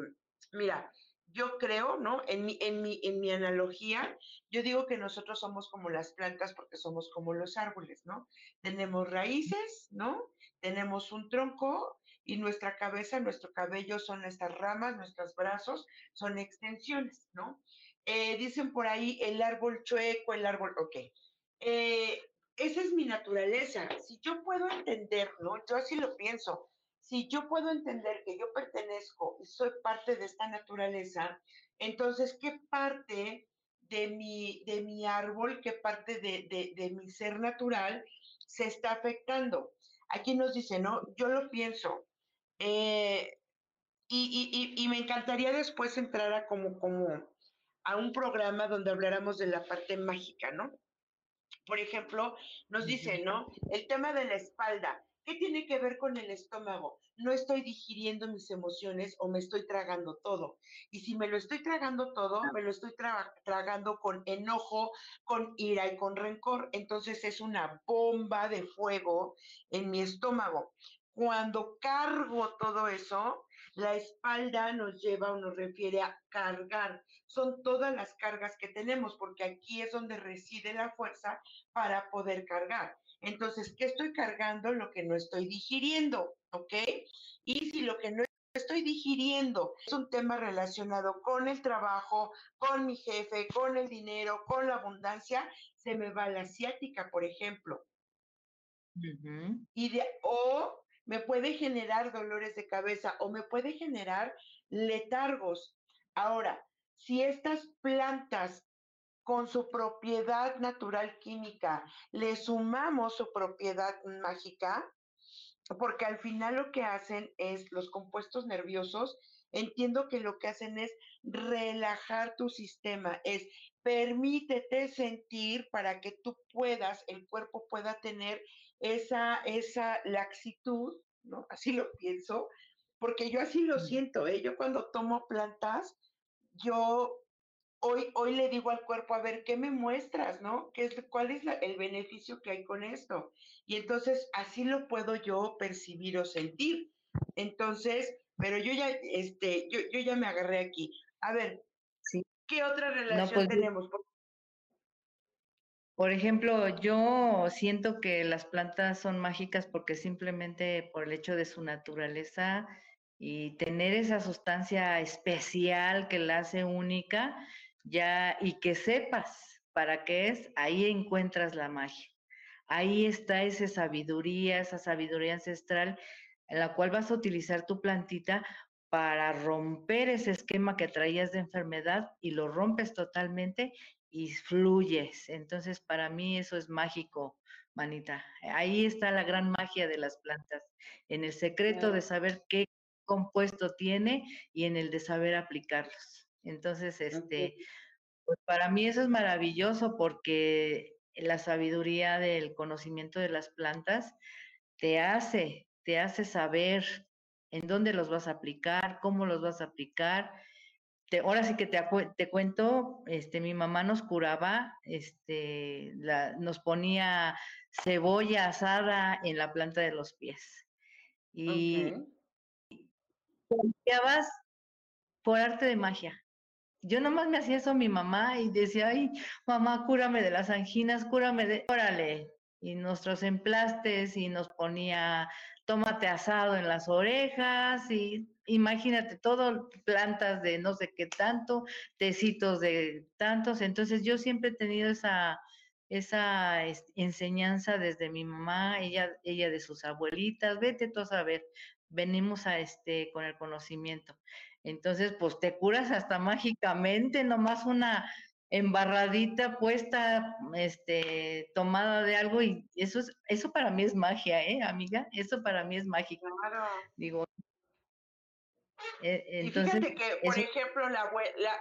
mira, yo creo, ¿no? En mi, en, mi, en mi analogía, yo digo que nosotros somos como las plantas porque somos como los árboles, ¿no? Tenemos raíces, ¿no? Tenemos un tronco y nuestra cabeza, nuestro cabello son estas ramas, nuestros brazos son extensiones, ¿no? Eh, dicen por ahí el árbol chueco, el árbol, ok. Eh, esa es mi naturaleza. Si yo puedo entender, ¿no? Yo así lo pienso. Si yo puedo entender que yo pertenezco y soy parte de esta naturaleza, entonces, ¿qué parte de mi, de mi árbol, qué parte de, de mi ser natural se está afectando? Aquí nos dice, ¿no? Yo lo pienso, eh, y, me encantaría después entrar a como, como a un programa donde habláramos de la parte mágica, ¿no? Por ejemplo, nos dice, ¿no? El tema de la espalda. ¿Qué tiene que ver con el estómago? No estoy digiriendo mis emociones o me estoy tragando todo. Y si me lo estoy tragando todo, me lo estoy tragando con enojo, con ira y con rencor. Entonces es una bomba de fuego en mi estómago. Cuando cargo todo eso, la espalda nos lleva o nos refiere a cargar. Son todas las cargas que tenemos, porque aquí es donde reside la fuerza para poder cargar. Entonces, ¿qué estoy cargando? Lo que no estoy digiriendo, ¿ok? Y si lo que no estoy digiriendo es un tema relacionado con el trabajo, con mi jefe, con el dinero, con la abundancia, se me va la asiática, por ejemplo. Y de, o me puede generar dolores de cabeza o me puede generar letargos. Ahora, si estas plantas con su propiedad natural química le sumamos su propiedad mágica, porque al final lo que hacen es los compuestos nerviosos, entiendo que lo que hacen es relajar tu sistema, es permítete sentir para que tú puedas, el cuerpo pueda tener esa, esa laxitud, ¿no? Así lo pienso, porque yo así lo siento, ¿eh? Yo cuando tomo plantas, yo hoy, hoy le digo al cuerpo, a ver, ¿qué me muestras, no? ¿Qué es, ¿Cuál es el beneficio que hay con esto? Y entonces así lo puedo yo percibir o sentir. Entonces, pero yo ya, este, yo, yo ya me agarré aquí. A ver, ¿qué otra relación pues, tenemos? Por ejemplo, yo siento que las plantas son mágicas porque simplemente por el hecho de su naturaleza y tener esa sustancia especial que la hace única, ya y que sepas para qué es, ahí encuentras la magia. Ahí está esa sabiduría, esa sabiduría ancestral en la cual vas a utilizar tu plantita para romper ese esquema que traías de enfermedad y lo rompes totalmente y fluyes. Entonces, para mí eso es mágico, manita. Ahí está la gran magia de las plantas, en el secreto de saber qué compuesto tiene y en el de saber aplicarlos. Entonces, este, pues para mí eso es maravilloso porque la sabiduría del conocimiento de las plantas te hace, te hace saber en dónde los vas a aplicar, cómo los vas a aplicar. Te, ahora sí que te, te cuento, este, mi mamá nos curaba, este, nos ponía cebolla asada en la planta de los pies. Y confiabas por arte de magia. Yo nomás me hacía eso a mi mamá y decía, ay, mamá, cúrame de las anginas, cúrame de, órale. Y nuestros emplastes y nos ponía tomate asado en las orejas y imagínate todo, plantas de no sé qué tanto, tecitos de tantos. Entonces yo siempre he tenido esa, esa enseñanza desde mi mamá, ella, ella de sus abuelitas, vete tú a saber, venimos a este con el conocimiento. Entonces, pues te curas hasta mágicamente, nomás una embarradita puesta, este, tomada de algo y eso es, eso para mí es magia, ¿eh, amiga? Eso para mí es mágico. Claro. Digo. Entonces, y fíjate que, por ejemplo, la,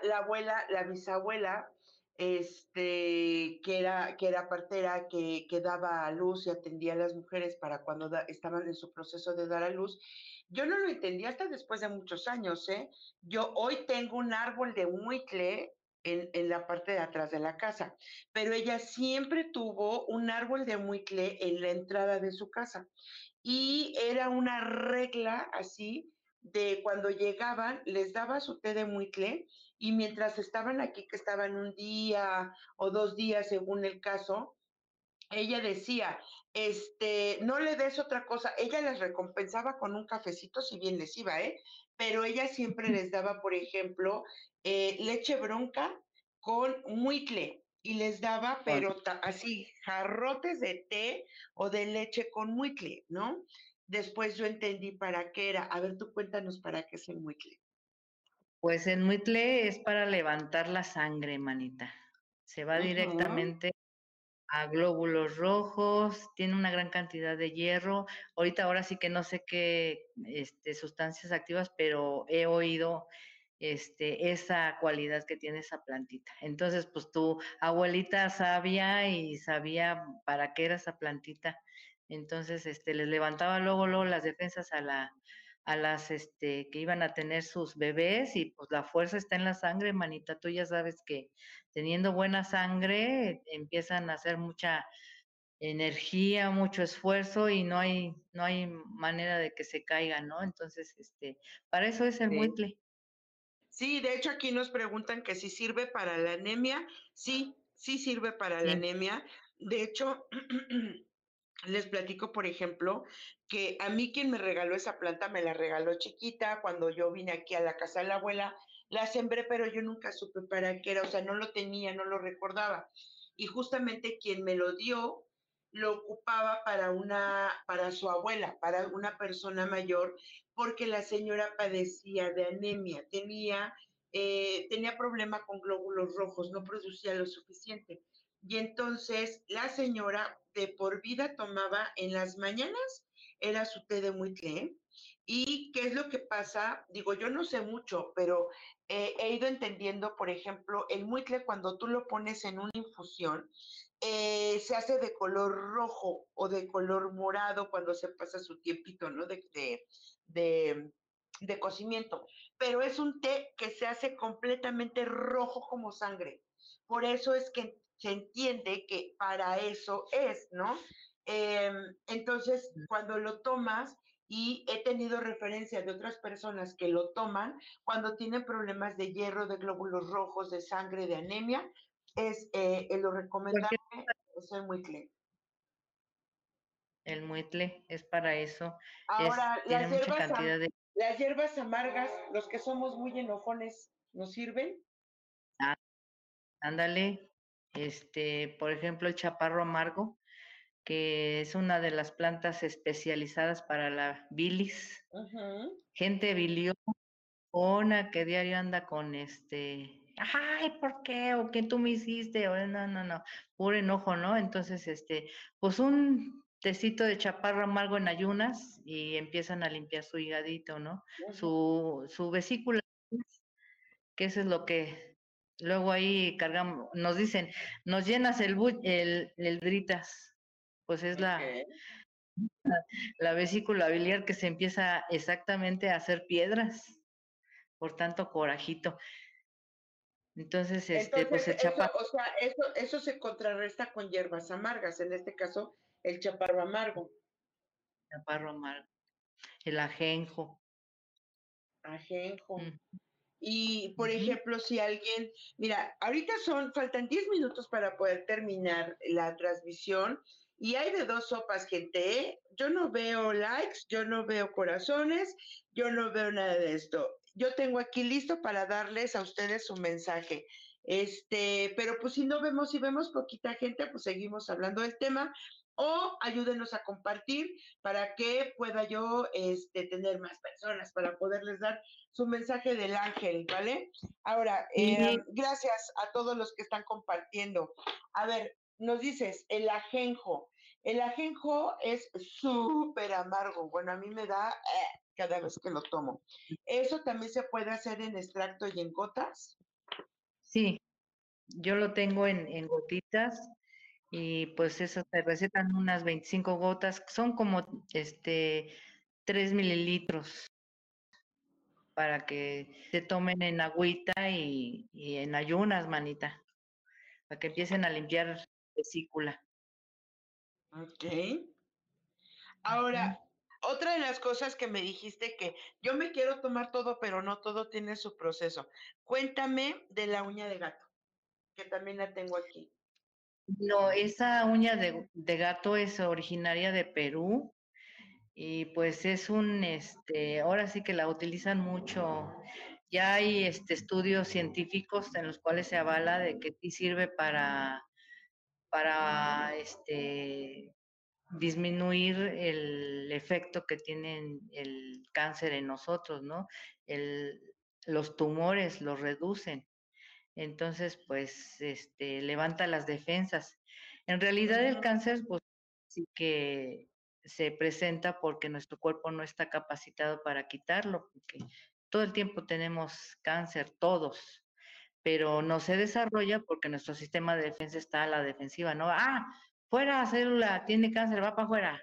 la abuela, la bisabuela, este, que era, que era partera, que, que, daba a luz y atendía a las mujeres para cuando estaban en su proceso de dar a luz. Yo no lo entendí hasta después de muchos años, ¿eh? Yo hoy tengo un árbol de huicle en, en, la parte de atrás de la casa, pero ella siempre tuvo un árbol de huicle en la entrada de su casa. Y era una regla así de cuando llegaban, les daba su té de muicle y mientras estaban aquí, que estaban un día o dos días según el caso, ella decía, este, no le des otra cosa, ella les recompensaba con un cafecito si bien les iba, ¿eh? Pero ella siempre les daba, por ejemplo, eh, leche bronca con muicle y les daba, pero así, jarrotes de té o de leche con muicle, ¿no? Después yo entendí para qué era. A ver, tú cuéntanos para qué es el muicle. Pues el muitle es para levantar la sangre, manita. Se va directamente a glóbulos rojos, tiene una gran cantidad de hierro. Ahorita ahora sí que no sé qué este, sustancias activas, pero he oído este, esa cualidad que tiene esa plantita. Entonces, pues tu abuelita sabía y sabía para qué era esa plantita. Entonces, este, les levantaba luego, luego las defensas a la, a las este, que iban a tener sus bebés y pues la fuerza está en la sangre, manita. Tú ya sabes que teniendo buena sangre empiezan a hacer mucha energía, mucho esfuerzo y no hay, no hay manera de que se caigan, ¿no? Entonces, este, para eso es el sí. Sí, de hecho aquí nos preguntan que si sirve para la anemia. Sí, sí sirve para la anemia. De hecho, Les platico, por ejemplo, que a mí quien me regaló esa planta me la regaló chiquita cuando yo vine aquí a la casa de la abuela, la sembré, pero yo nunca supe para qué era, o sea, no lo tenía, no lo recordaba. Y justamente quien me lo dio lo ocupaba para una para su abuela, para una persona mayor, porque la señora padecía de anemia, tenía eh, tenía problema con glóbulos rojos, no producía lo suficiente. Y entonces la señora de por vida tomaba en las mañanas, era su té de muitle. ¿Y qué es lo que pasa? Digo, yo no sé mucho, pero he ido entendiendo, por ejemplo, el muitle cuando tú lo pones en una infusión, eh, se hace de color rojo o de color morado cuando se pasa su tiempito, ¿no? De, de, de cocimiento. Pero es un té que se hace completamente rojo como sangre. Por eso es que se entiende que para eso es, ¿no? Em, entonces, cuando lo tomas, y he tenido referencia de otras personas que lo toman cuando tienen problemas de hierro, de glóbulos rojos, de sangre, de anemia, es eh, lo recomendable es el muitle. El muitle es para eso. Ahora, las, hierbas, las hierbas amargas, los que somos muy enojones, ¿nos sirven? Ah, ándale, este, por ejemplo, el chaparro amargo, que es una de las plantas especializadas para la bilis. Gente biliona que diario anda con este, ay, ¿por qué? ¿O qué tú me hiciste? O no, no, no, puro enojo, ¿no? Entonces, este, pues un tecito de chaparro amargo en ayunas y empiezan a limpiar su higadito, ¿no? Su, su vesícula, que eso es lo que Luego ahí cargamos, nos dicen, nos llenas el, el, el dritas. Pues es la, la vesícula biliar que se empieza exactamente a hacer piedras por tanto corajito. Entonces, este, pues el chaparro. o sea, eso, eso se contrarresta con hierbas amargas, en este caso, el chaparro amargo. Chaparro amargo. El ajenjo. Ajenjo. Y, por ejemplo, si alguien, mira, ahorita son, faltan 10 minutos para poder terminar la transmisión y hay de dos sopas, gente. ¿eh? Yo no veo likes, yo no veo corazones, yo no veo nada de esto. Yo tengo aquí listo para darles a ustedes su mensaje. Este, pero pues si no vemos, si vemos poquita gente, pues seguimos hablando del tema o ayúdenos a compartir para que pueda yo este, tener más personas para poderles dar su mensaje del ángel, ¿vale? Ahora, eh, gracias a todos los que están compartiendo. A ver, nos dices, el ajenjo. El ajenjo es súper amargo. Bueno, a mí me da eh, cada vez que lo tomo. ¿Eso también se puede hacer en extracto y en gotas? Sí, yo lo tengo en, en gotitas y pues esas se recetan unas 25 gotas, son como este 3 mililitros para que se tomen en agüita y, en ayunas, manita, para que empiecen a limpiar vesícula. Ok. Ahora, otra de las cosas que me dijiste que yo me quiero tomar todo, pero no todo tiene su proceso. Cuéntame de la uña de gato, que también la tengo aquí. No, esa uña de, gato es originaria de Perú y pues es un, este, ahora sí que la utilizan mucho. Ya hay este, estudios científicos en los cuales se avala de que sí sirve para, para este, disminuir el efecto que tiene el cáncer en nosotros, ¿no? El, los tumores los reducen entonces pues este, levanta las defensas. En realidad el cáncer pues sí que se presenta porque nuestro cuerpo no está capacitado para quitarlo, porque todo el tiempo tenemos cáncer, todos, pero no se desarrolla porque nuestro sistema de defensa está a la defensiva, ¿no? Ah, fuera célula, tiene cáncer, va para afuera,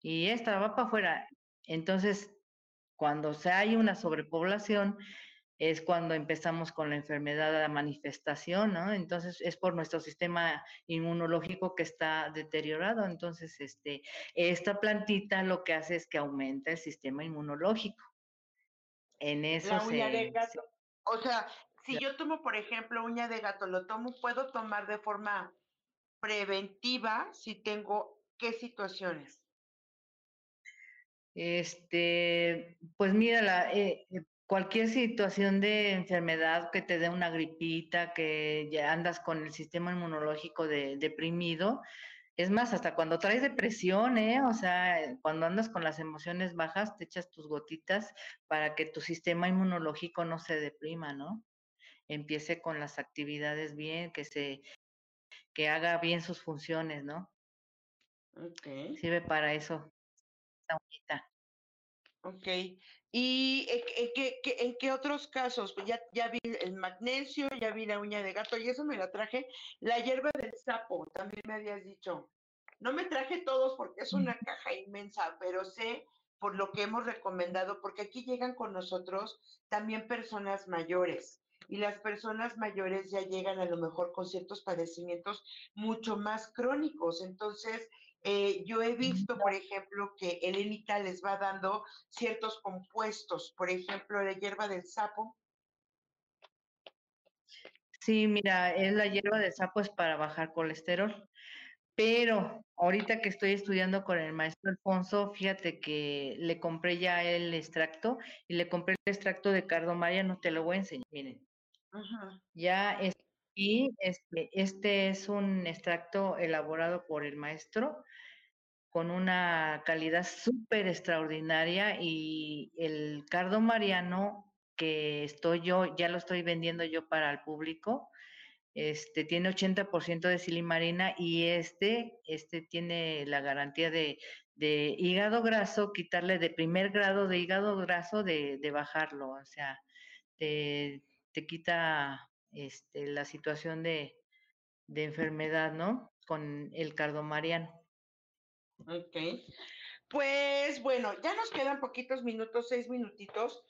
y esta va para afuera. Entonces, cuando se hay una sobrepoblación, es cuando empezamos con la enfermedad a la manifestación, ¿no? Entonces es por nuestro sistema inmunológico que está deteriorado. Entonces, este, esta plantita lo que hace es que aumenta el sistema inmunológico. En eso la uña de gato. O sea, si yo tomo, por ejemplo, uña de gato, lo tomo, puedo tomar de forma preventiva si tengo qué situaciones. Este, pues mira, la, eh, eh, cualquier situación de enfermedad que te dé una gripita, que ya andas con el sistema inmunológico deprimido, es más, hasta cuando traes depresión, ¿eh? O sea, cuando andas con las emociones bajas, te echas tus gotitas para que tu sistema inmunológico no se deprima, ¿no? Empiece con las actividades bien, que se, que haga bien sus funciones, ¿no? Ok. Sirve para eso, Ok. ¿Y en qué, en qué otros casos? Pues ya, ya vi el magnesio, ya vi la uña de gato y eso me la traje. La hierba del sapo, también me habías dicho. No me traje todos porque es una caja inmensa, pero sé por lo que hemos recomendado, porque aquí llegan con nosotros también personas mayores y las personas mayores ya llegan a lo mejor con ciertos padecimientos mucho más crónicos. Entonces, eh, yo he visto, por ejemplo, que el ENITA les va dando ciertos compuestos, por ejemplo, la hierba del sapo. Sí, mira, es la hierba del sapo es para bajar colesterol. Pero ahorita que estoy estudiando con el maestro Alfonso, fíjate que le compré ya el extracto y le compré el extracto de cardomaria, no te lo voy a enseñar, miren. Ya es, y este, este es un extracto elaborado por el maestro con una calidad súper extraordinaria y el cardo mariano que estoy yo, ya lo estoy vendiendo yo para el público, este tiene 80% de silimarina y este, este tiene la garantía de, de, hígado graso, quitarle de primer grado de hígado graso, de, de bajarlo, o sea, te, te quita este, la situación de, de enfermedad, ¿no? Con el cardomariano. Ok. Pues bueno, ya nos quedan poquitos minutos, seis minutitos.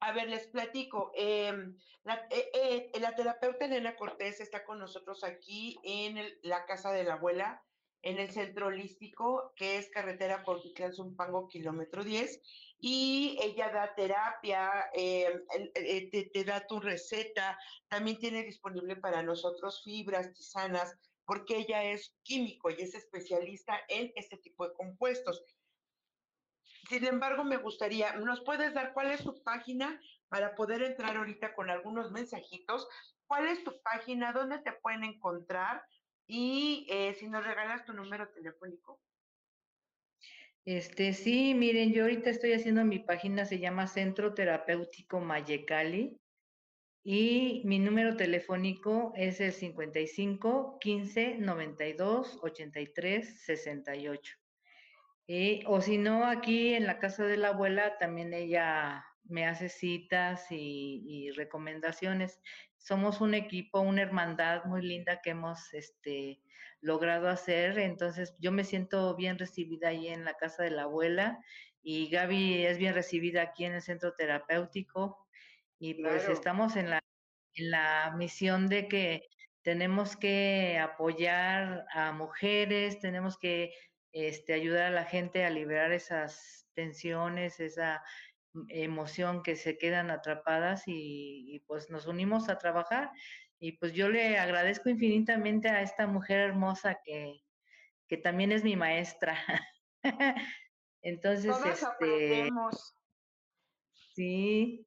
A ver, les platico. Em, la, eh, eh, la, terapeuta Elena Cortés está con nosotros aquí en la casa de la abuela, en el centro holístico, que es carretera por Zumpango, kilómetro 10, y ella da terapia, em, eh, te, te, da tu receta, también tiene disponible para nosotros fibras, tisanas, porque ella es químico y es especialista en este tipo de compuestos. Sin embargo, me gustaría, ¿nos puedes dar cuál es tu página para poder entrar ahorita con algunos mensajitos? ¿Cuál es tu página? ¿Dónde te pueden encontrar? Y eh, si nos regalas tu número telefónico. Este, sí, miren, yo ahorita estoy haciendo mi página, se llama Centro Terapéutico Mayecali y mi número telefónico es el 55 15 92 83 68. Eh, o si no, aquí en la casa de la abuela también ella me hace citas y, recomendaciones. Somos un equipo, una hermandad muy linda que hemos este, logrado hacer. Entonces yo me siento bien recibida ahí en la casa de la abuela y Gaby es bien recibida aquí en el centro terapéutico. Y pues estamos en la, en la misión de que tenemos que apoyar a mujeres, tenemos que este, ayudar a la gente a liberar esas tensiones, esa emoción que se quedan atrapadas y, pues nos unimos a trabajar. Y pues yo le agradezco infinitamente a esta mujer hermosa que, que también es mi maestra. Entonces, este, Sí.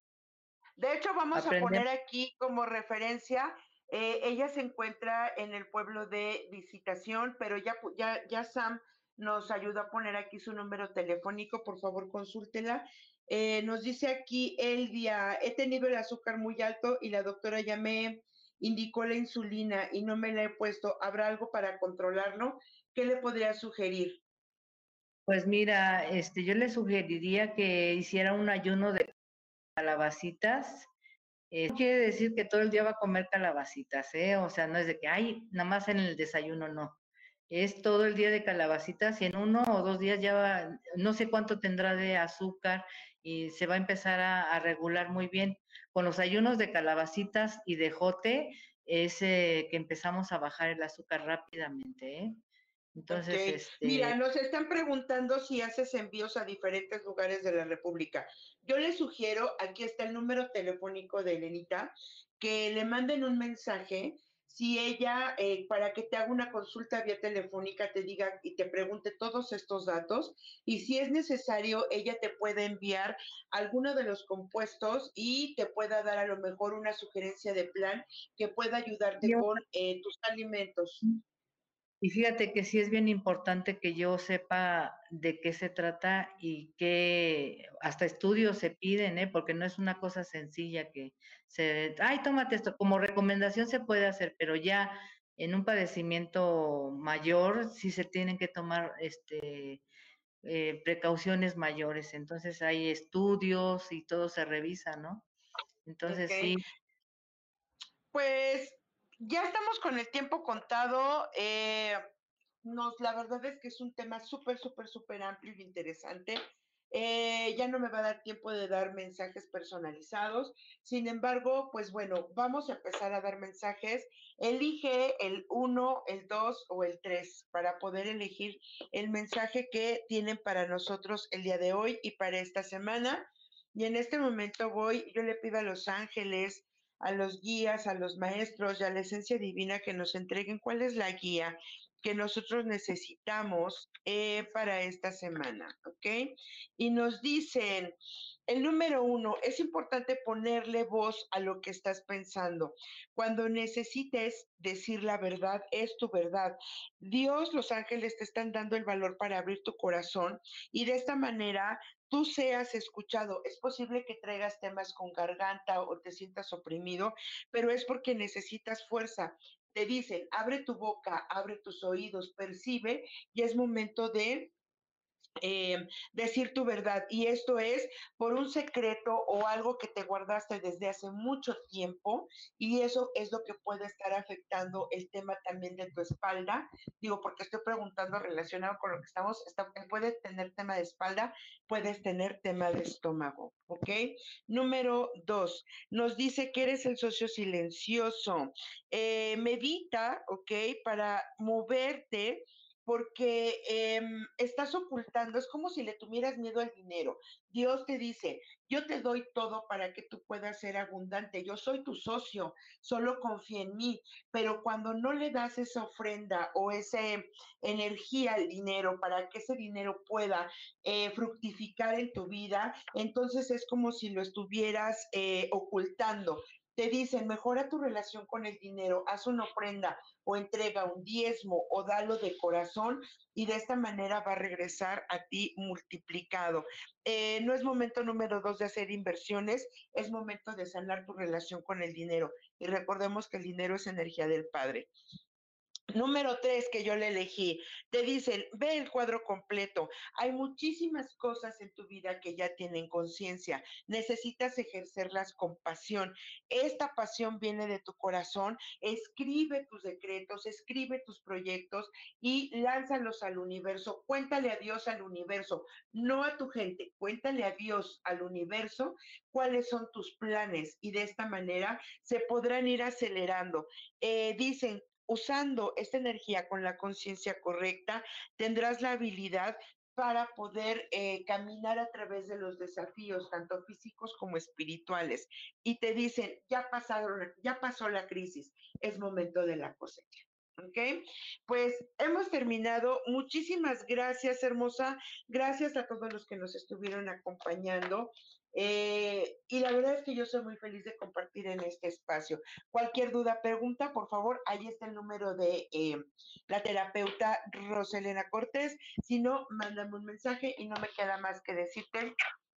De hecho, vamos a poner aquí como referencia eh, ella se encuentra en el pueblo de Visitación, pero ya, ya, ya Sam nos ayuda a poner aquí su número telefónico, por favor consúltela. Eh, nos dice aquí Elvia, he tenido el azúcar muy alto y la doctora ya me indicó la insulina y no me la he puesto. ¿Habrá algo para controlarlo? ¿Qué le podría sugerir? Pues mira, este, yo le sugeriría que hiciera un ayuno de calabacitas. Eh, quiere decir que todo el día va a comer calabacitas, ¿eh? O sea, no es de que, ay, nada más en el desayuno, no es todo el día de calabacitas y en uno o dos días ya va, no sé cuánto tendrá de azúcar y se va a empezar a, regular muy bien. Con los ayunos de calabacitas y de jote es que empezamos a bajar el azúcar rápidamente. ¿eh? Entonces, este... mira, nos están preguntando si haces envíos a diferentes lugares de la República. Yo les sugiero, aquí está el número telefónico de Elenita, que le manden un mensaje si ella, eh, para que te haga una consulta vía telefónica, te diga y te pregunte todos estos datos, y si es necesario, ella te puede enviar alguno de los compuestos y te pueda dar a lo mejor una sugerencia de plan que pueda ayudarte con eh, tus alimentos. Y fíjate que sí es bien importante que yo sepa de qué se trata y que hasta estudios se piden, ¿eh? porque no es una cosa sencilla que se, ay, tómate esto, como recomendación se puede hacer, pero ya en un padecimiento mayor sí se tienen que tomar este, eh, precauciones mayores. Entonces hay estudios y todo se revisa, ¿no? Entonces sí. Pues ya estamos con el tiempo contado. Eh, nos, la verdad es que es un tema súper, súper, súper amplio y interesante. Eh, ya no me va a dar tiempo de dar mensajes personalizados. Sin embargo, pues bueno, vamos a empezar a dar mensajes. Elige el 1, el 2 o el 3 para poder elegir el mensaje que tienen para nosotros el día de hoy y para esta semana. Y en este momento voy, yo le pido a los ángeles, a los guías, a los maestros y a la esencia divina que nos entreguen. Cuál es la guía que nosotros necesitamos eh, para esta semana, ¿ok? Y nos dicen, el número uno, es importante ponerle voz a lo que estás pensando. Cuando necesites decir la verdad, es tu verdad. Dios, los ángeles te están dando el valor para abrir tu corazón y de esta manera tú seas escuchado. Es posible que traigas temas con garganta o te sientas oprimido, pero es porque necesitas fuerza. Te dicen, abre tu boca, abre tus oídos, percibe y es momento de eh, decir tu verdad. Y esto es por un secreto o algo que te guardaste desde hace mucho tiempo y eso es lo que puede estar afectando el tema también de tu espalda. Digo, porque estoy preguntando relacionado con lo que estamos, está, puedes tener tema de espalda, puedes tener tema de estómago, ¿ok? Número dos, nos dice que eres el socio silencioso. Eh, medita, ¿ok? Para moverte porque em, estás ocultando, es como si le tuvieras miedo al dinero. Dios te dice, yo te doy todo para que tú puedas ser abundante, yo soy tu socio, solo confía en mí, pero cuando no le das esa ofrenda o esa energía al dinero para que ese dinero pueda eh, fructificar en tu vida, entonces es como si lo estuvieras eh, ocultando te dicen, mejora tu relación con el dinero, haz una ofrenda o entrega un diezmo o dalo de corazón y de esta manera va a regresar a ti multiplicado. Eh, no es momento número dos de hacer inversiones, es momento de sanar tu relación con el dinero. Y recordemos que el dinero es energía del Padre. Número tres que yo le elegí, te dicen, ve el cuadro completo. Hay muchísimas cosas en tu vida que ya tienen conciencia. Necesitas ejercerlas con pasión. Esta pasión viene de tu corazón. Escribe tus decretos, escribe tus proyectos y lánzalos al universo. Cuéntale a Dios al universo, no a tu gente. Cuéntale a Dios al universo cuáles son tus planes y de esta manera se podrán ir acelerando. Eh, dicen, usando esta energía con la conciencia correcta, tendrás la habilidad para poder eh, caminar a través de los desafíos, tanto físicos como espirituales. Y te dicen, ya, pasaron, ya pasó la crisis, es momento de la cosecha. ¿Ok? Pues hemos terminado. Muchísimas gracias, hermosa. Gracias a todos los que nos estuvieron acompañando. Eh, y la verdad es que yo soy muy feliz de compartir en este espacio. Cualquier duda, pregunta, por favor, ahí está el número de eh, la terapeuta Roselena Cortés. Si no, mándame un mensaje y no me queda más que decirte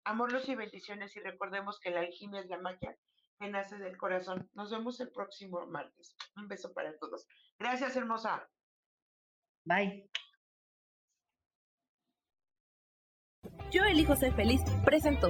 amor, y bendiciones y recordemos que la alquimia es la magia que nace del corazón. Nos vemos el próximo martes. Un beso para todos. Gracias, hermosa. Bye. Yo elijo ser feliz. Presento.